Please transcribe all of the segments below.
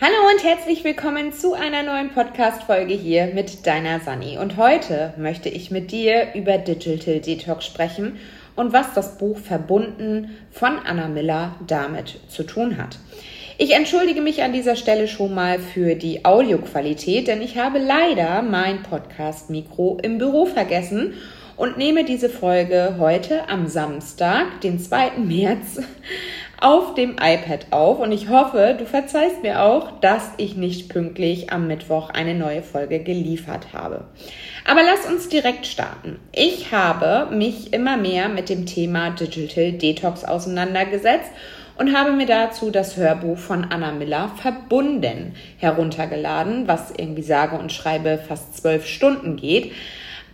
Hallo und herzlich willkommen zu einer neuen Podcast-Folge hier mit deiner Sani. Und heute möchte ich mit dir über Digital Detox sprechen und was das Buch Verbunden von Anna Miller damit zu tun hat. Ich entschuldige mich an dieser Stelle schon mal für die Audioqualität, denn ich habe leider mein Podcast-Mikro im Büro vergessen und nehme diese Folge heute am Samstag, den 2. März, auf dem iPad auf und ich hoffe, du verzeihst mir auch, dass ich nicht pünktlich am Mittwoch eine neue Folge geliefert habe. Aber lass uns direkt starten. Ich habe mich immer mehr mit dem Thema Digital Detox auseinandergesetzt und habe mir dazu das Hörbuch von Anna Miller verbunden heruntergeladen, was irgendwie sage und schreibe fast zwölf Stunden geht.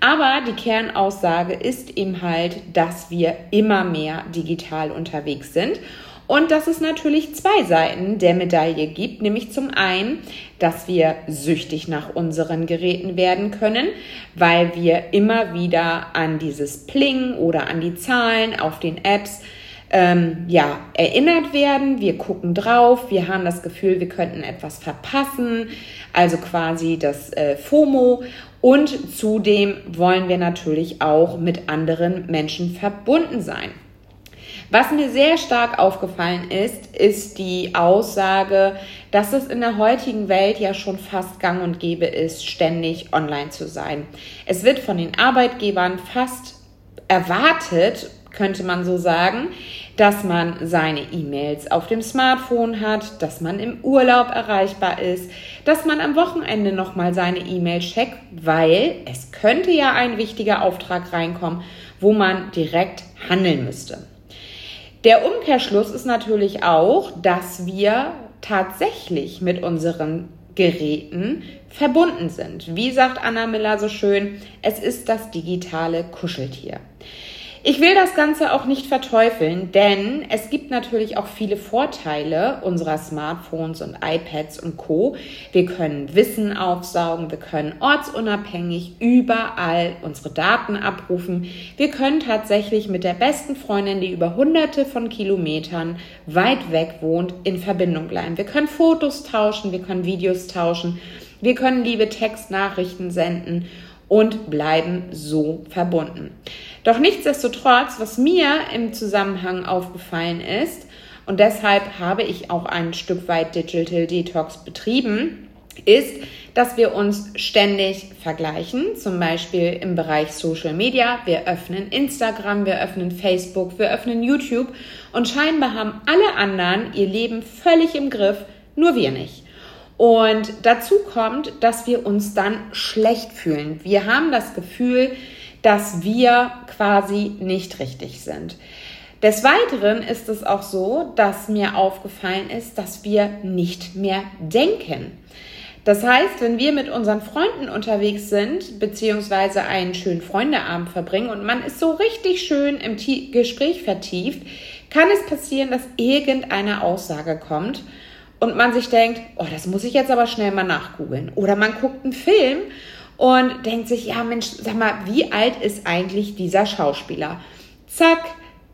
Aber die Kernaussage ist eben halt, dass wir immer mehr digital unterwegs sind und dass es natürlich zwei Seiten der Medaille gibt, nämlich zum einen, dass wir süchtig nach unseren Geräten werden können, weil wir immer wieder an dieses Pling oder an die Zahlen auf den Apps ähm, ja, erinnert werden. Wir gucken drauf, wir haben das Gefühl, wir könnten etwas verpassen, also quasi das äh, FOMO. Und zudem wollen wir natürlich auch mit anderen Menschen verbunden sein. Was mir sehr stark aufgefallen ist, ist die Aussage, dass es in der heutigen Welt ja schon fast gang und gäbe ist, ständig online zu sein. Es wird von den Arbeitgebern fast erwartet, könnte man so sagen, dass man seine E-Mails auf dem Smartphone hat, dass man im Urlaub erreichbar ist, dass man am Wochenende nochmal seine E-Mail checkt, weil es könnte ja ein wichtiger Auftrag reinkommen, wo man direkt handeln müsste. Der Umkehrschluss ist natürlich auch, dass wir tatsächlich mit unseren Geräten verbunden sind. Wie sagt Anna Miller so schön, es ist das digitale Kuscheltier. Ich will das Ganze auch nicht verteufeln, denn es gibt natürlich auch viele Vorteile unserer Smartphones und iPads und Co. Wir können Wissen aufsaugen, wir können ortsunabhängig überall unsere Daten abrufen. Wir können tatsächlich mit der besten Freundin, die über hunderte von Kilometern weit weg wohnt, in Verbindung bleiben. Wir können Fotos tauschen, wir können Videos tauschen, wir können liebe Textnachrichten senden und bleiben so verbunden. Doch nichtsdestotrotz, was mir im Zusammenhang aufgefallen ist, und deshalb habe ich auch ein Stück weit Digital Detox betrieben, ist, dass wir uns ständig vergleichen, zum Beispiel im Bereich Social Media. Wir öffnen Instagram, wir öffnen Facebook, wir öffnen YouTube und scheinbar haben alle anderen ihr Leben völlig im Griff, nur wir nicht. Und dazu kommt, dass wir uns dann schlecht fühlen. Wir haben das Gefühl, dass wir quasi nicht richtig sind. Des Weiteren ist es auch so, dass mir aufgefallen ist, dass wir nicht mehr denken. Das heißt, wenn wir mit unseren Freunden unterwegs sind, beziehungsweise einen schönen Freundeabend verbringen und man ist so richtig schön im Gespräch vertieft, kann es passieren, dass irgendeine Aussage kommt und man sich denkt, oh, das muss ich jetzt aber schnell mal nachgoogeln. Oder man guckt einen Film und denkt sich, ja Mensch, sag mal, wie alt ist eigentlich dieser Schauspieler? Zack,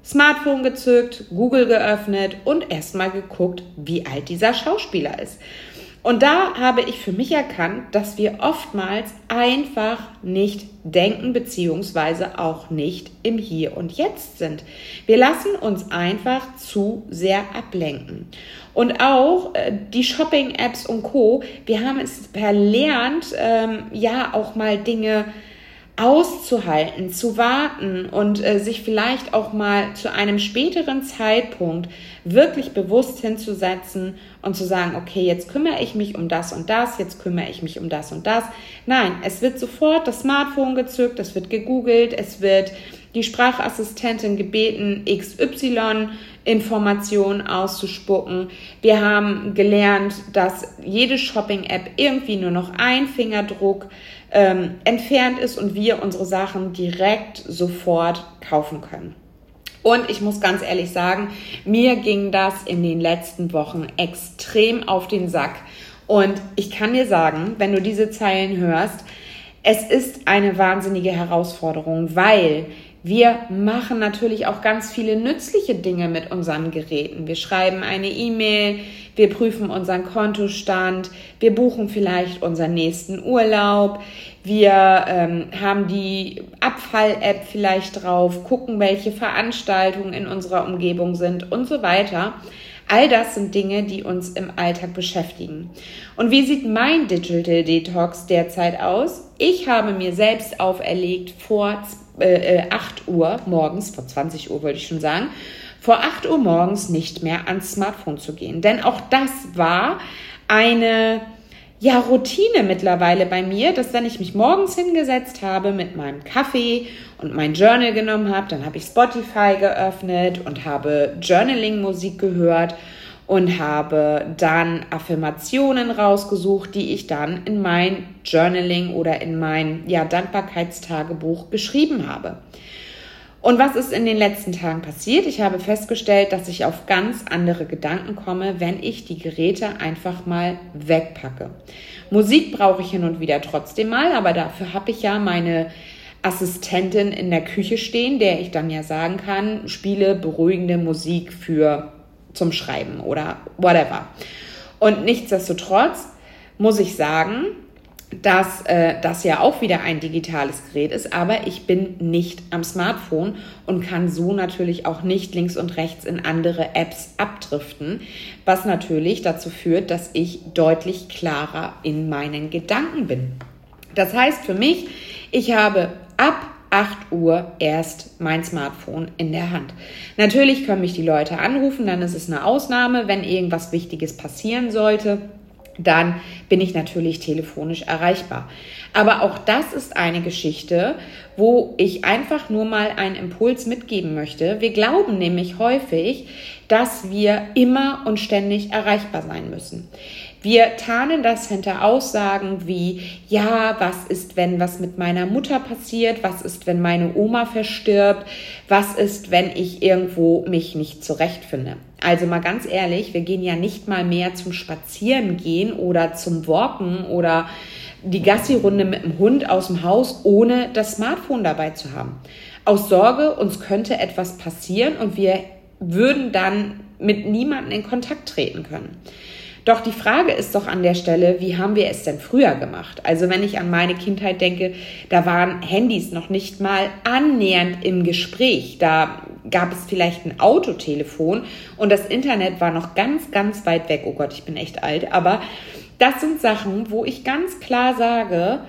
Smartphone gezückt, Google geöffnet und erstmal geguckt, wie alt dieser Schauspieler ist. Und da habe ich für mich erkannt, dass wir oftmals einfach nicht denken beziehungsweise auch nicht im Hier und Jetzt sind. Wir lassen uns einfach zu sehr ablenken. Und auch äh, die Shopping-Apps und Co. Wir haben es verlernt, ähm, ja auch mal Dinge auszuhalten, zu warten und äh, sich vielleicht auch mal zu einem späteren Zeitpunkt wirklich bewusst hinzusetzen und zu sagen, okay, jetzt kümmere ich mich um das und das, jetzt kümmere ich mich um das und das. Nein, es wird sofort das Smartphone gezückt, es wird gegoogelt, es wird die Sprachassistentin gebeten, XY Informationen auszuspucken. Wir haben gelernt, dass jede Shopping-App irgendwie nur noch ein Fingerdruck ähm, entfernt ist und wir unsere Sachen direkt sofort kaufen können. Und ich muss ganz ehrlich sagen, mir ging das in den letzten Wochen extrem auf den Sack. Und ich kann dir sagen, wenn du diese Zeilen hörst, es ist eine wahnsinnige Herausforderung, weil Wir machen natürlich auch ganz viele nützliche Dinge mit unseren Geräten. Wir schreiben eine E-Mail, wir prüfen unseren Kontostand, wir buchen vielleicht unseren nächsten Urlaub, wir ähm, haben die Abfall-App vielleicht drauf, gucken, welche Veranstaltungen in unserer Umgebung sind und so weiter. All das sind Dinge, die uns im Alltag beschäftigen. Und wie sieht mein Digital Detox derzeit aus? Ich habe mir selbst auferlegt, vor äh, 8 äh, Uhr morgens, vor 20 Uhr wollte ich schon sagen, vor 8 Uhr morgens nicht mehr ans Smartphone zu gehen. Denn auch das war eine ja, Routine mittlerweile bei mir, dass wenn ich mich morgens hingesetzt habe mit meinem Kaffee und mein Journal genommen habe, dann habe ich Spotify geöffnet und habe Journaling-Musik gehört und habe dann Affirmationen rausgesucht, die ich dann in mein Journaling oder in mein ja, Dankbarkeitstagebuch geschrieben habe. Und was ist in den letzten Tagen passiert? Ich habe festgestellt, dass ich auf ganz andere Gedanken komme, wenn ich die Geräte einfach mal wegpacke. Musik brauche ich hin und wieder trotzdem mal, aber dafür habe ich ja meine Assistentin in der Küche stehen, der ich dann ja sagen kann, spiele beruhigende Musik für zum Schreiben oder whatever. Und nichtsdestotrotz muss ich sagen, dass äh, das ja auch wieder ein digitales Gerät ist, aber ich bin nicht am Smartphone und kann so natürlich auch nicht links und rechts in andere Apps abdriften, was natürlich dazu führt, dass ich deutlich klarer in meinen Gedanken bin. Das heißt für mich, ich habe ab 8 Uhr erst mein Smartphone in der Hand. Natürlich können mich die Leute anrufen, dann ist es eine Ausnahme, wenn irgendwas Wichtiges passieren sollte dann bin ich natürlich telefonisch erreichbar. Aber auch das ist eine Geschichte, wo ich einfach nur mal einen Impuls mitgeben möchte. Wir glauben nämlich häufig, dass wir immer und ständig erreichbar sein müssen. Wir tarnen das hinter Aussagen wie, ja, was ist, wenn was mit meiner Mutter passiert? Was ist, wenn meine Oma verstirbt? Was ist, wenn ich irgendwo mich nicht zurechtfinde? Also mal ganz ehrlich, wir gehen ja nicht mal mehr zum Spazierengehen oder zum Walken oder die Gassi-Runde mit dem Hund aus dem Haus, ohne das Smartphone dabei zu haben. Aus Sorge, uns könnte etwas passieren und wir würden dann mit niemandem in Kontakt treten können. Doch die Frage ist doch an der Stelle, wie haben wir es denn früher gemacht? Also wenn ich an meine Kindheit denke, da waren Handys noch nicht mal annähernd im Gespräch. Da gab es vielleicht ein Autotelefon und das Internet war noch ganz, ganz weit weg. Oh Gott, ich bin echt alt. Aber das sind Sachen, wo ich ganz klar sage,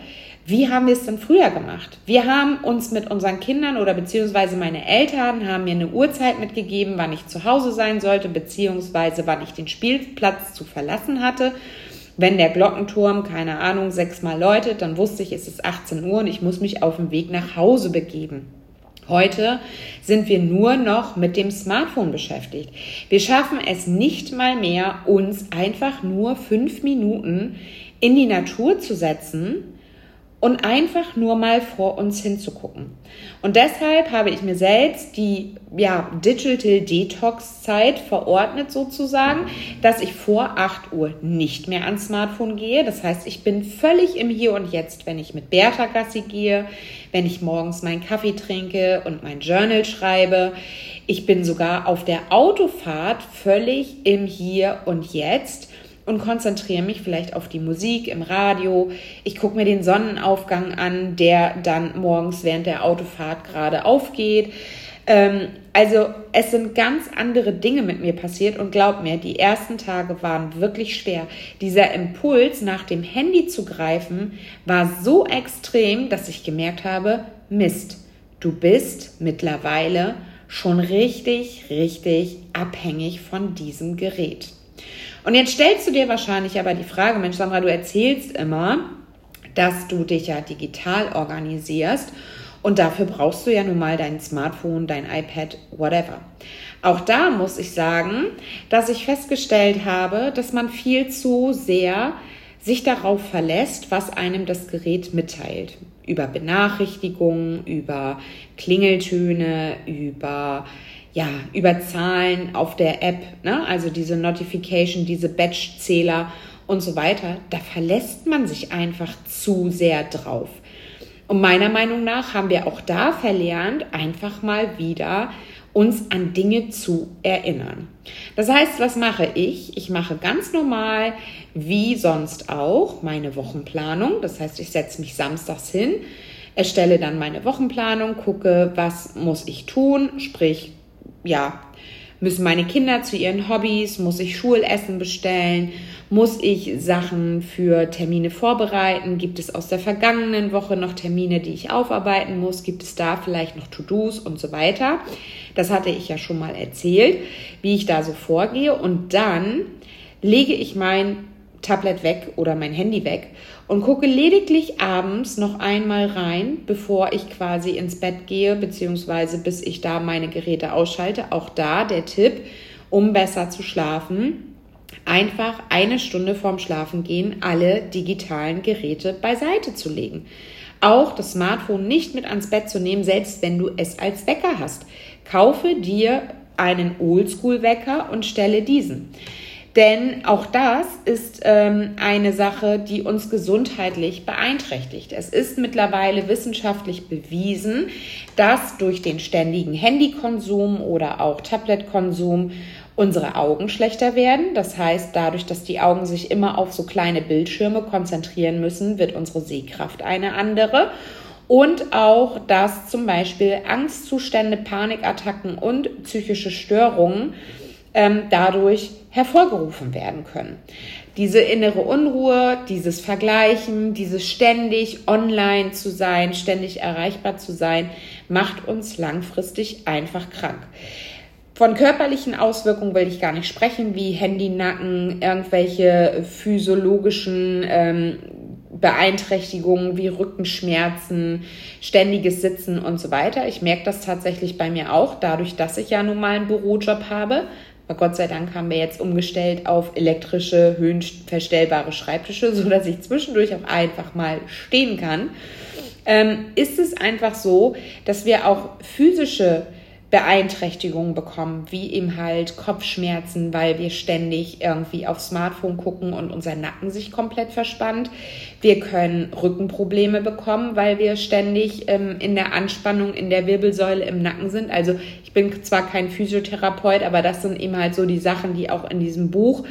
wie haben wir es denn früher gemacht? Wir haben uns mit unseren Kindern oder beziehungsweise meine Eltern haben mir eine Uhrzeit mitgegeben, wann ich zu Hause sein sollte, beziehungsweise wann ich den Spielplatz zu verlassen hatte. Wenn der Glockenturm, keine Ahnung, sechsmal läutet, dann wusste ich, es ist 18 Uhr und ich muss mich auf den Weg nach Hause begeben. Heute sind wir nur noch mit dem Smartphone beschäftigt. Wir schaffen es nicht mal mehr, uns einfach nur fünf Minuten in die Natur zu setzen und einfach nur mal vor uns hinzugucken. Und deshalb habe ich mir selbst die ja, Digital Detox Zeit verordnet sozusagen, dass ich vor 8 Uhr nicht mehr ans Smartphone gehe. Das heißt, ich bin völlig im Hier und Jetzt, wenn ich mit Bertha Gassi gehe, wenn ich morgens meinen Kaffee trinke und mein Journal schreibe. Ich bin sogar auf der Autofahrt völlig im Hier und Jetzt und konzentriere mich vielleicht auf die Musik im Radio. Ich gucke mir den Sonnenaufgang an, der dann morgens während der Autofahrt gerade aufgeht. Ähm, also es sind ganz andere Dinge mit mir passiert und glaub mir, die ersten Tage waren wirklich schwer. Dieser Impuls, nach dem Handy zu greifen, war so extrem, dass ich gemerkt habe, Mist, du bist mittlerweile schon richtig, richtig abhängig von diesem Gerät. Und jetzt stellst du dir wahrscheinlich aber die Frage, Mensch, Sandra, du erzählst immer, dass du dich ja digital organisierst und dafür brauchst du ja nun mal dein Smartphone, dein iPad, whatever. Auch da muss ich sagen, dass ich festgestellt habe, dass man viel zu sehr sich darauf verlässt, was einem das Gerät mitteilt. Über Benachrichtigungen, über Klingeltöne, über ja, über Zahlen auf der App, ne? also diese Notification, diese Batch-Zähler und so weiter, da verlässt man sich einfach zu sehr drauf. Und meiner Meinung nach haben wir auch da verlernt, einfach mal wieder uns an Dinge zu erinnern. Das heißt, was mache ich? Ich mache ganz normal, wie sonst auch, meine Wochenplanung. Das heißt, ich setze mich samstags hin, erstelle dann meine Wochenplanung, gucke, was muss ich tun, sprich, ja, müssen meine Kinder zu ihren Hobbys, muss ich Schulessen bestellen, muss ich Sachen für Termine vorbereiten, gibt es aus der vergangenen Woche noch Termine, die ich aufarbeiten muss, gibt es da vielleicht noch To-Dos und so weiter. Das hatte ich ja schon mal erzählt, wie ich da so vorgehe und dann lege ich mein Tablet weg oder mein Handy weg und gucke lediglich abends noch einmal rein, bevor ich quasi ins Bett gehe, beziehungsweise bis ich da meine Geräte ausschalte. Auch da der Tipp, um besser zu schlafen, einfach eine Stunde vorm Schlafengehen alle digitalen Geräte beiseite zu legen. Auch das Smartphone nicht mit ans Bett zu nehmen, selbst wenn du es als Wecker hast. Kaufe dir einen Oldschool-Wecker und stelle diesen. Denn auch das ist ähm, eine Sache, die uns gesundheitlich beeinträchtigt. Es ist mittlerweile wissenschaftlich bewiesen, dass durch den ständigen Handykonsum oder auch Tabletkonsum unsere Augen schlechter werden. Das heißt, dadurch, dass die Augen sich immer auf so kleine Bildschirme konzentrieren müssen, wird unsere Sehkraft eine andere. Und auch, dass zum Beispiel Angstzustände, Panikattacken und psychische Störungen ähm, dadurch hervorgerufen werden können. Diese innere Unruhe, dieses Vergleichen, dieses ständig online zu sein, ständig erreichbar zu sein, macht uns langfristig einfach krank. Von körperlichen Auswirkungen will ich gar nicht sprechen, wie Handynacken, irgendwelche physiologischen ähm, Beeinträchtigungen wie Rückenschmerzen, ständiges Sitzen und so weiter. Ich merke das tatsächlich bei mir auch, dadurch, dass ich ja nun mal einen Bürojob habe, aber Gott sei Dank haben wir jetzt umgestellt auf elektrische, höhenverstellbare Schreibtische, so dass ich zwischendurch auch einfach mal stehen kann. Ähm, ist es einfach so, dass wir auch physische Beeinträchtigungen bekommen, wie eben halt Kopfschmerzen, weil wir ständig irgendwie aufs Smartphone gucken und unser Nacken sich komplett verspannt. Wir können Rückenprobleme bekommen, weil wir ständig ähm, in der Anspannung in der Wirbelsäule im Nacken sind. Also ich bin zwar kein Physiotherapeut, aber das sind eben halt so die Sachen, die auch in diesem Buch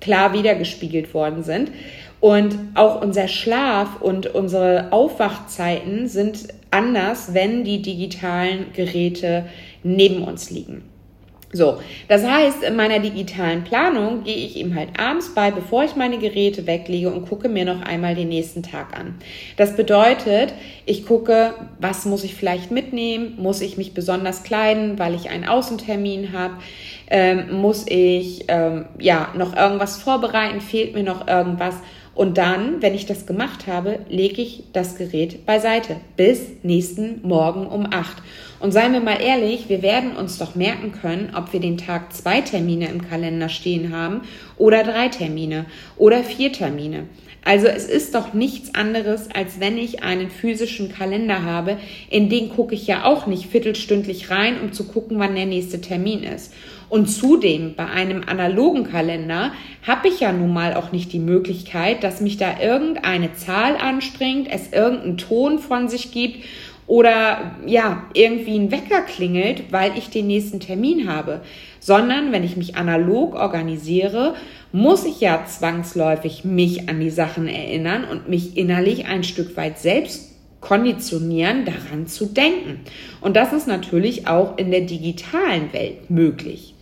klar wiedergespiegelt worden sind. Und auch unser Schlaf und unsere Aufwachzeiten sind anders, wenn die digitalen Geräte neben uns liegen. So, das heißt, in meiner digitalen Planung gehe ich eben halt abends bei, bevor ich meine Geräte weglege und gucke mir noch einmal den nächsten Tag an. Das bedeutet, ich gucke, was muss ich vielleicht mitnehmen? Muss ich mich besonders kleiden, weil ich einen Außentermin habe? Ähm, muss ich ähm, ja noch irgendwas vorbereiten? Fehlt mir noch irgendwas? Und dann, wenn ich das gemacht habe, lege ich das Gerät beiseite bis nächsten Morgen um acht. Und seien wir mal ehrlich, wir werden uns doch merken können, ob wir den Tag zwei Termine im Kalender stehen haben oder drei Termine oder vier Termine. Also es ist doch nichts anderes, als wenn ich einen physischen Kalender habe, in den gucke ich ja auch nicht viertelstündlich rein, um zu gucken, wann der nächste Termin ist. Und zudem bei einem analogen Kalender habe ich ja nun mal auch nicht die Möglichkeit, dass mich da irgendeine Zahl anspringt, es irgendeinen Ton von sich gibt oder ja, irgendwie ein Wecker klingelt, weil ich den nächsten Termin habe, sondern wenn ich mich analog organisiere, muss ich ja zwangsläufig mich an die Sachen erinnern und mich innerlich ein Stück weit selbst konditionieren, daran zu denken. Und das ist natürlich auch in der digitalen Welt möglich.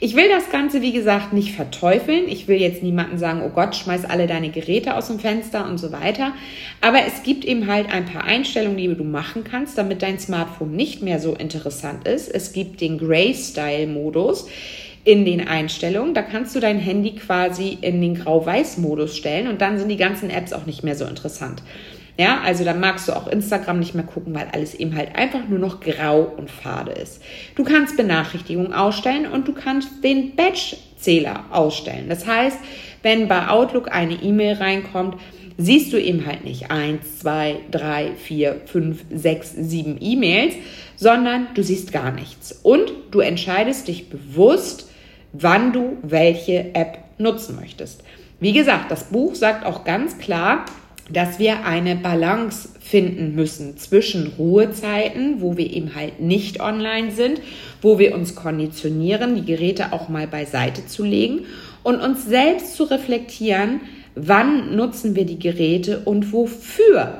Ich will das Ganze, wie gesagt, nicht verteufeln. Ich will jetzt niemanden sagen, oh Gott, schmeiß alle deine Geräte aus dem Fenster und so weiter. Aber es gibt eben halt ein paar Einstellungen, die du machen kannst, damit dein Smartphone nicht mehr so interessant ist. Es gibt den Grayscale-Modus in den Einstellungen. Da kannst du dein Handy quasi in den Grau-Weiß-Modus stellen und dann sind die ganzen Apps auch nicht mehr so interessant. Ja, also dann magst du auch Instagram nicht mehr gucken, weil alles eben halt einfach nur noch grau und fade ist. Du kannst Benachrichtigungen ausstellen und du kannst den Batch-Zähler ausstellen. Das heißt, wenn bei Outlook eine E-Mail reinkommt, siehst du eben halt nicht eins, zwei, drei, vier, fünf, sechs, sieben E-Mails, sondern du siehst gar nichts. Und du entscheidest dich bewusst, wann du welche App nutzen möchtest. Wie gesagt, das Buch sagt auch ganz klar, dass wir eine Balance finden müssen zwischen Ruhezeiten, wo wir eben halt nicht online sind, wo wir uns konditionieren, die Geräte auch mal beiseite zu legen und uns selbst zu reflektieren, wann nutzen wir die Geräte und wofür.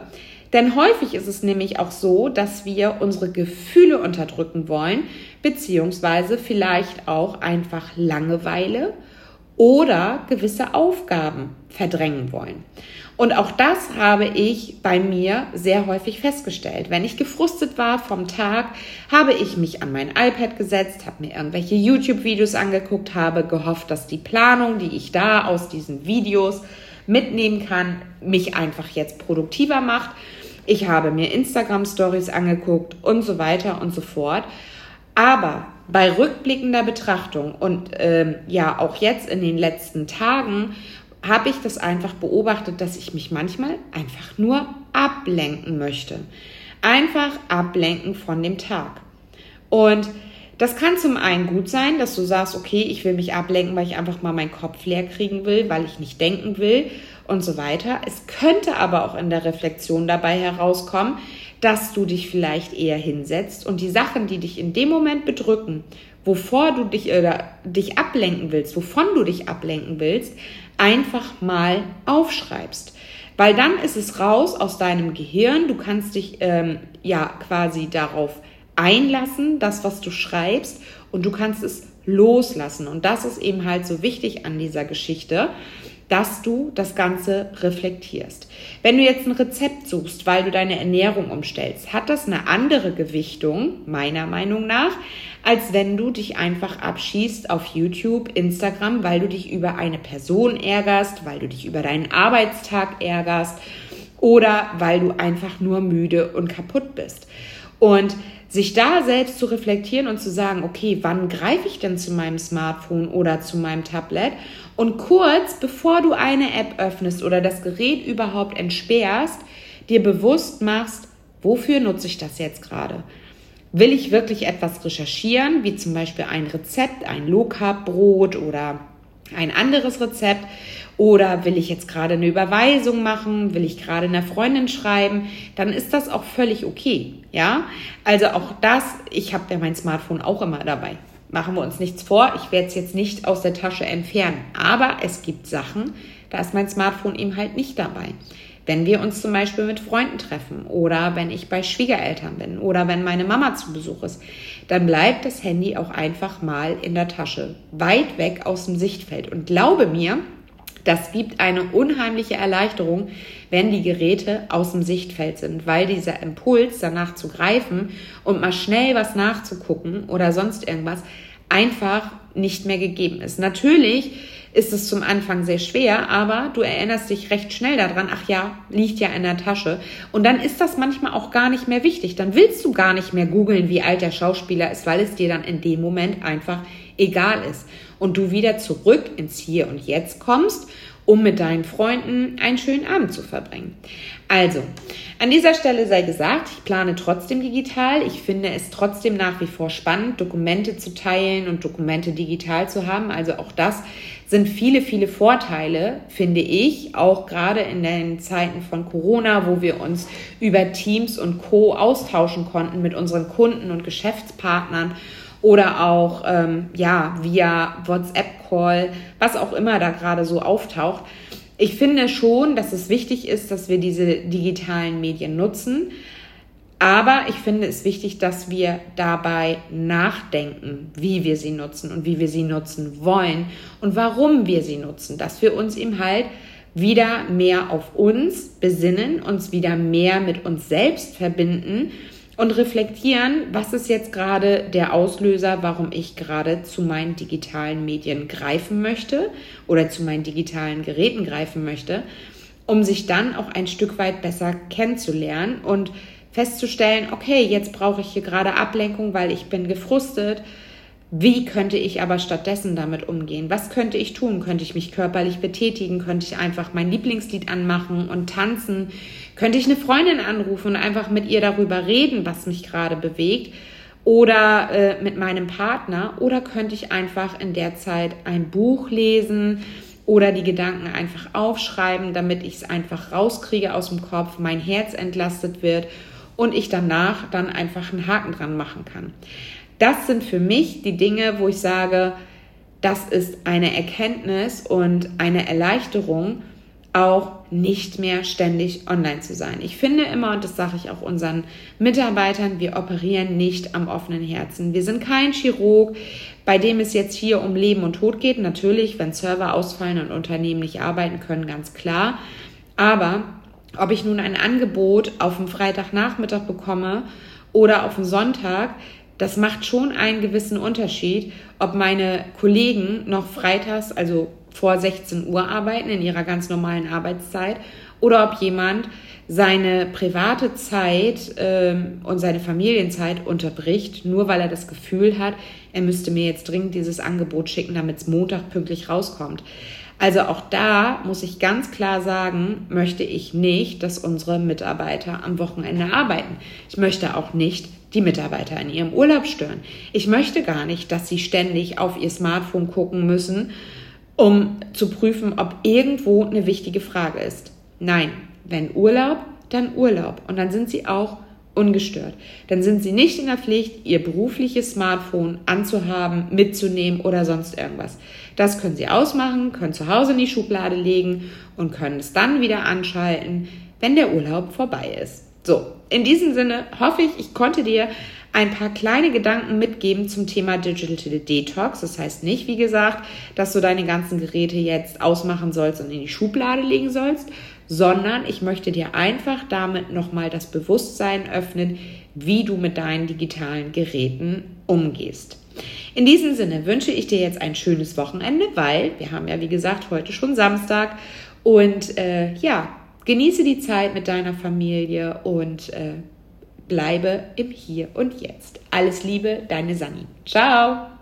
Denn häufig ist es nämlich auch so, dass wir unsere Gefühle unterdrücken wollen, beziehungsweise vielleicht auch einfach Langeweile oder gewisse Aufgaben verdrängen wollen. Und auch das habe ich bei mir sehr häufig festgestellt. Wenn ich gefrustet war vom Tag, habe ich mich an mein iPad gesetzt, habe mir irgendwelche YouTube-Videos angeguckt, habe gehofft, dass die Planung, die ich da aus diesen Videos mitnehmen kann, mich einfach jetzt produktiver macht. Ich habe mir Instagram-Stories angeguckt und so weiter und so fort. Aber bei rückblickender Betrachtung und ähm, ja auch jetzt in den letzten Tagen habe ich das einfach beobachtet, dass ich mich manchmal einfach nur ablenken möchte. Einfach ablenken von dem Tag. Und das kann zum einen gut sein, dass du sagst, okay, ich will mich ablenken, weil ich einfach mal meinen Kopf leer kriegen will, weil ich nicht denken will und so weiter. Es könnte aber auch in der Reflexion dabei herauskommen, dass du dich vielleicht eher hinsetzt und die Sachen, die dich in dem Moment bedrücken, wovor du dich oder dich ablenken willst, wovon du dich ablenken willst, einfach mal aufschreibst. Weil dann ist es raus aus deinem Gehirn. Du kannst dich ähm, ja quasi darauf einlassen, das, was du schreibst, und du kannst es loslassen. Und das ist eben halt so wichtig an dieser Geschichte, dass du das Ganze reflektierst. Wenn du jetzt ein Rezept suchst, weil du deine Ernährung umstellst, hat das eine andere Gewichtung, meiner Meinung nach, als wenn du dich einfach abschießt auf YouTube, Instagram, weil du dich über eine Person ärgerst, weil du dich über deinen Arbeitstag ärgerst oder weil du einfach nur müde und kaputt bist. Und sich da selbst zu reflektieren und zu sagen, okay, wann greife ich denn zu meinem Smartphone oder zu meinem Tablet? Und kurz bevor du eine App öffnest oder das Gerät überhaupt entsperrst, dir bewusst machst, wofür nutze ich das jetzt gerade? Will ich wirklich etwas recherchieren, wie zum Beispiel ein Rezept, ein Low Carb Brot oder ein anderes Rezept? Oder will ich jetzt gerade eine Überweisung machen? Will ich gerade einer Freundin schreiben? Dann ist das auch völlig okay. Ja, also auch das, ich habe ja mein Smartphone auch immer dabei. Machen wir uns nichts vor, ich werde es jetzt nicht aus der Tasche entfernen. Aber es gibt Sachen, da ist mein Smartphone eben halt nicht dabei. Wenn wir uns zum Beispiel mit Freunden treffen oder wenn ich bei Schwiegereltern bin oder wenn meine Mama zu Besuch ist, dann bleibt das Handy auch einfach mal in der Tasche, weit weg aus dem Sichtfeld. Und glaube mir, das gibt eine unheimliche Erleichterung, wenn die Geräte aus dem Sichtfeld sind, weil dieser Impuls danach zu greifen und mal schnell was nachzugucken oder sonst irgendwas einfach nicht mehr gegeben ist. Natürlich ist es zum Anfang sehr schwer, aber du erinnerst dich recht schnell daran, ach ja, liegt ja in der Tasche. Und dann ist das manchmal auch gar nicht mehr wichtig. Dann willst du gar nicht mehr googeln, wie alt der Schauspieler ist, weil es dir dann in dem Moment einfach egal ist. Und du wieder zurück ins Hier und Jetzt kommst um mit deinen Freunden einen schönen Abend zu verbringen. Also, an dieser Stelle sei gesagt, ich plane trotzdem digital. Ich finde es trotzdem nach wie vor spannend, Dokumente zu teilen und Dokumente digital zu haben. Also auch das sind viele, viele Vorteile, finde ich, auch gerade in den Zeiten von Corona, wo wir uns über Teams und Co austauschen konnten mit unseren Kunden und Geschäftspartnern oder auch ähm, ja via WhatsApp-Call, was auch immer da gerade so auftaucht. Ich finde schon, dass es wichtig ist, dass wir diese digitalen Medien nutzen. Aber ich finde es wichtig, dass wir dabei nachdenken, wie wir sie nutzen und wie wir sie nutzen wollen und warum wir sie nutzen. Dass wir uns eben halt wieder mehr auf uns besinnen, uns wieder mehr mit uns selbst verbinden und reflektieren, was ist jetzt gerade der Auslöser, warum ich gerade zu meinen digitalen Medien greifen möchte oder zu meinen digitalen Geräten greifen möchte, um sich dann auch ein Stück weit besser kennenzulernen und festzustellen, okay, jetzt brauche ich hier gerade Ablenkung, weil ich bin gefrustet, wie könnte ich aber stattdessen damit umgehen? Was könnte ich tun? Könnte ich mich körperlich betätigen? Könnte ich einfach mein Lieblingslied anmachen und tanzen? Könnte ich eine Freundin anrufen und einfach mit ihr darüber reden, was mich gerade bewegt? Oder äh, mit meinem Partner? Oder könnte ich einfach in der Zeit ein Buch lesen? oder die Gedanken einfach aufschreiben, damit ich es einfach rauskriege aus dem Kopf, mein Herz entlastet wird und ich danach dann einfach einen Haken dran machen kann. Das sind für mich die Dinge, wo ich sage, das ist eine Erkenntnis und eine Erleichterung, auch nicht mehr ständig online zu sein. Ich finde immer, und das sage ich auch unseren Mitarbeitern, wir operieren nicht am offenen Herzen. Wir sind kein Chirurg, bei dem es jetzt hier um Leben und Tod geht. Natürlich, wenn Server ausfallen und Unternehmen nicht arbeiten können, ganz klar. Aber ob ich nun ein Angebot auf dem Freitagnachmittag bekomme oder auf dem Sonntag, das macht schon einen gewissen Unterschied, ob meine Kollegen noch freitags, also vor 16 Uhr arbeiten in ihrer ganz normalen Arbeitszeit oder ob jemand seine private Zeit ähm, und seine Familienzeit unterbricht, nur weil er das Gefühl hat, er müsste mir jetzt dringend dieses Angebot schicken, damit es Montag pünktlich rauskommt. Also auch da muss ich ganz klar sagen, möchte ich nicht, dass unsere Mitarbeiter am Wochenende arbeiten. Ich möchte auch nicht die Mitarbeiter in ihrem Urlaub stören. Ich möchte gar nicht, dass sie ständig auf ihr Smartphone gucken müssen, um zu prüfen, ob irgendwo eine wichtige Frage ist. Nein, wenn Urlaub, dann Urlaub. Und dann sind sie auch ungestört. Dann sind sie nicht in der Pflicht, ihr berufliches Smartphone anzuhaben, mitzunehmen oder sonst irgendwas. Das können sie ausmachen, können zu Hause in die Schublade legen und können es dann wieder anschalten, wenn der Urlaub vorbei ist. So, in diesem Sinne hoffe ich, ich konnte dir ein paar kleine Gedanken mitgeben zum Thema Digital Detox. Das heißt nicht, wie gesagt, dass du deine ganzen Geräte jetzt ausmachen sollst und in die Schublade legen sollst, sondern ich möchte dir einfach damit nochmal das Bewusstsein öffnen, wie du mit deinen digitalen Geräten umgehst. In diesem Sinne wünsche ich dir jetzt ein schönes Wochenende, weil wir haben ja, wie gesagt, heute schon Samstag und äh, ja, genieße die Zeit mit deiner Familie und äh, bleibe im Hier und Jetzt. Alles Liebe, deine Sani. Ciao!